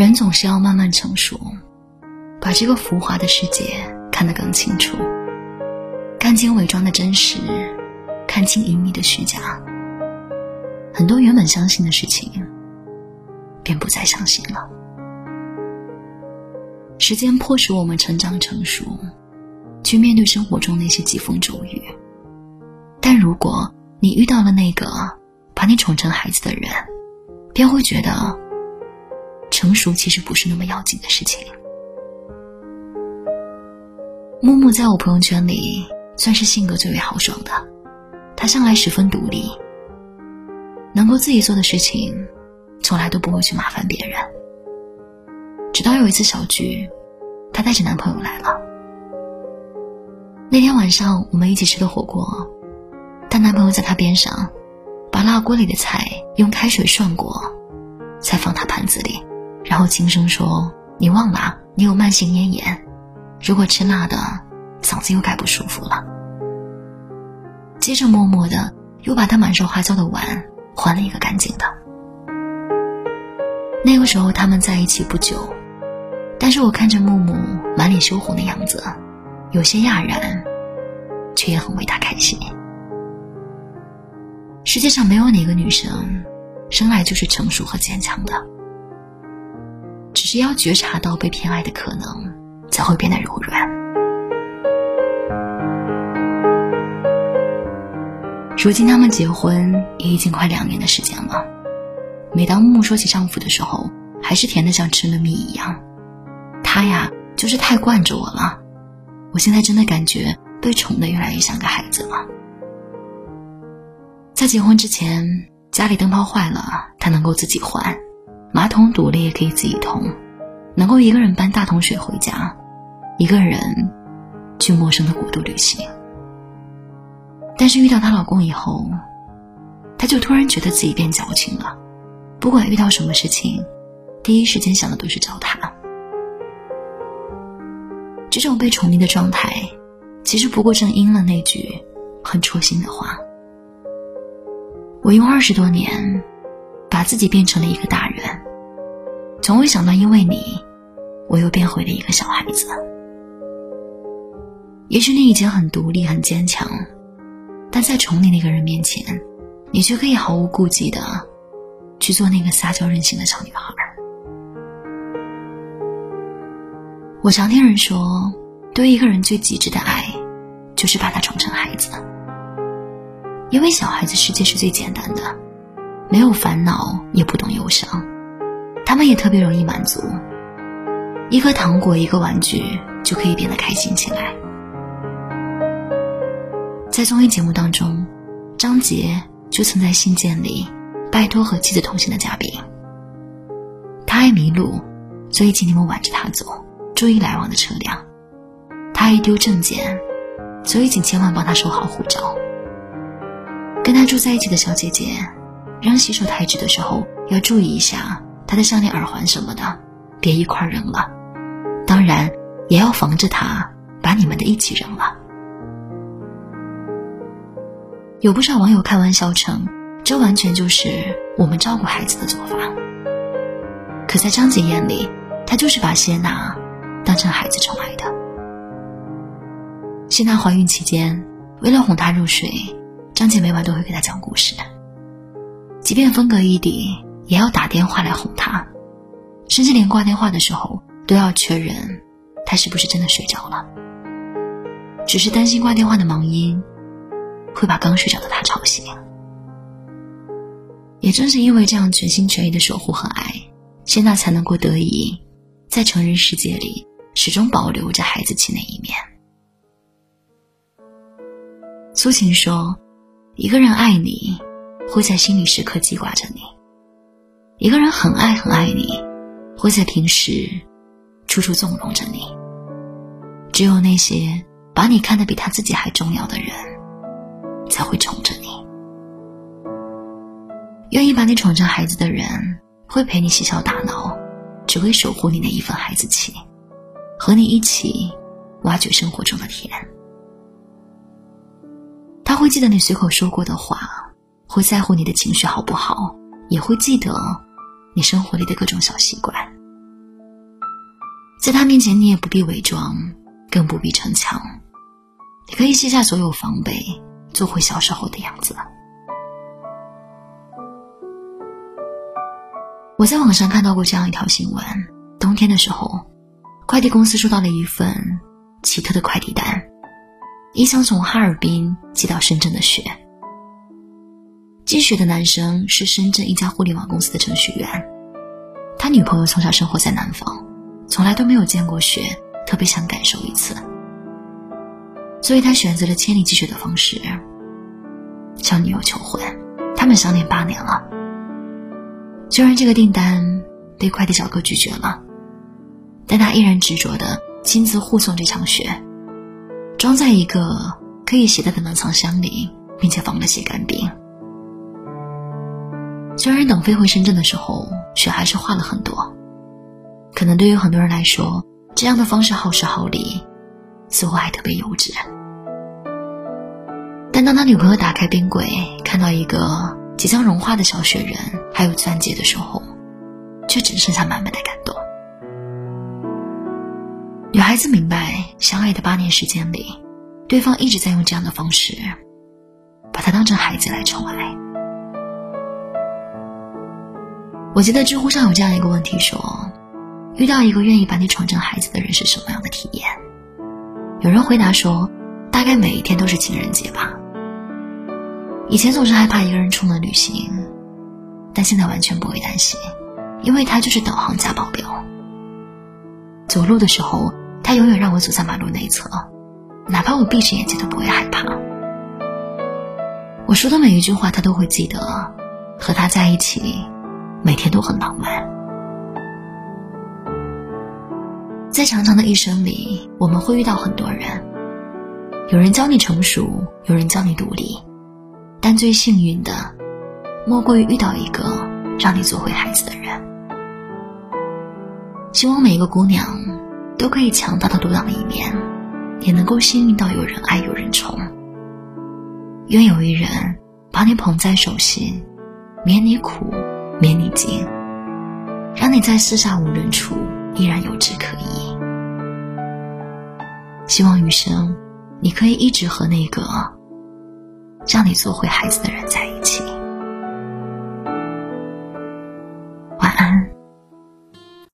人总是要慢慢成熟，把这个浮华的世界看得更清楚，看清伪装的真实，看清隐秘的虚假。很多原本相信的事情，便不再相信了。时间迫使我们成长成熟，去面对生活中那些疾风骤雨。但如果你遇到了那个把你宠成孩子的人，便会觉得成熟其实不是那么要紧的事情。木木在我朋友圈里算是性格最为豪爽的，他向来十分独立，能够自己做的事情，从来都不会去麻烦别人。直到有一次小聚，她带着男朋友来了。那天晚上我们一起吃的火锅，她男朋友在她边上，把辣锅里的菜用开水涮过，再放她盘子里，然后轻声说：“你忘了，你有慢性咽炎，如果吃辣的，嗓子又该不舒服了。”接着默默的又把他满手花椒的碗换了一个干净的。那个时候他们在一起不久。但是我看着木木满脸羞红的样子，有些讶然，却也很为他开心。世界上没有哪个女生生来就是成熟和坚强的，只要觉察到被偏爱的可能，才会变得柔软。如今他们结婚也已经快两年的时间了，每当木木说起丈夫的时候，还是甜的像吃了蜜一样。他呀，就是太惯着我了。我现在真的感觉被宠的越来越像个孩子了。在结婚之前，家里灯泡坏了，他能够自己换；马桶堵了也可以自己通，能够一个人搬大桶水回家，一个人去陌生的国度旅行。但是遇到她老公以后，她就突然觉得自己变矫情了，不管遇到什么事情，第一时间想的都是找他。这种被宠溺的状态，其实不过正应了那句很戳心的话。我用二十多年，把自己变成了一个大人，从未想到因为你，我又变回了一个小孩子。也许你以前很独立、很坚强，但在宠你那个人面前，你却可以毫无顾忌的去做那个撒娇任性的小女孩。我常听人说，对一个人最极致的爱，就是把他宠成孩子。因为小孩子世界是最简单的，没有烦恼，也不懂忧伤，他们也特别容易满足。一颗糖果，一个玩具，就可以变得开心起来。在综艺节目当中，张杰就曾在信件里拜托和妻子同行的嘉宾。他爱迷路，所以请你们挽着他走。注意来往的车辆，他爱丢证件，所以请千万帮他收好护照。跟他住在一起的小姐姐，扔洗手台纸的时候要注意一下他的项链、耳环什么的，别一块扔了。当然，也要防着他把你们的一起扔了。有不少网友开玩笑称，这完全就是我们照顾孩子的做法。可在张姐眼里，她就是把谢娜。当成孩子宠爱的。谢娜怀孕期间，为了哄她入睡，张姐每晚都会给她讲故事。即便分隔异地，也要打电话来哄他，甚至连挂电话的时候都要确认他是不是真的睡着了。只是担心挂电话的忙音会把刚睡着的他吵醒。也正是因为这样全心全意的守护和爱，谢娜才能够得以在成人世界里。始终保留着孩子气那一面。苏晴说：“一个人爱你，会在心里时刻记挂着你；一个人很爱很爱你，会在平时处处纵容着你。只有那些把你看得比他自己还重要的人，才会宠着你。愿意把你宠成孩子的人，会陪你嬉笑打闹，只为守护你那一份孩子气。”和你一起挖掘生活中的甜，他会记得你随口说过的话，会在乎你的情绪好不好，也会记得你生活里的各种小习惯。在他面前，你也不必伪装，更不必逞强，你可以卸下所有防备，做回小时候的样子。我在网上看到过这样一条新闻：冬天的时候，快递公司收到了一份奇特的快递单，一箱从哈尔滨寄到深圳的雪。积雪的男生是深圳一家互联网公司的程序员，他女朋友从小生活在南方。从来都没有见过雪，特别想感受一次，所以他选择了千里寄雪的方式向女友求婚。他们相恋八年了，虽然这个订单被快递小哥拒绝了，但他依然执着的亲自护送这场雪，装在一个可以携带的冷藏箱里，并且放了些干冰。虽然等飞回深圳的时候，雪还是化了很多。可能对于很多人来说，这样的方式耗时耗力，似乎还特别幼稚。但当他女朋友打开冰柜，看到一个即将融化的小雪人，还有钻戒的时候，却只剩下满满的感动。女孩子明白，相爱的八年时间里，对方一直在用这样的方式，把她当成孩子来宠爱。我记得知乎上有这样一个问题说。遇到一个愿意把你宠成孩子的人是什么样的体验？有人回答说，大概每一天都是情人节吧。以前总是害怕一个人出门旅行，但现在完全不会担心，因为他就是导航加保镖。走路的时候，他永远让我走在马路内侧，哪怕我闭着眼睛都不会害怕。我说的每一句话，他都会记得。和他在一起，每天都很浪漫。在长长的一生里，我们会遇到很多人，有人教你成熟，有人教你独立，但最幸运的，莫过于遇到一个让你做回孩子的人。希望每一个姑娘都可以强大的独当一面，也能够幸运到有人爱有人宠。愿有一人把你捧在手心，免你苦，免你惊，让你在四下无人处。依然有志可依，希望余生，你可以一直和那个让你做回孩子的人在一起。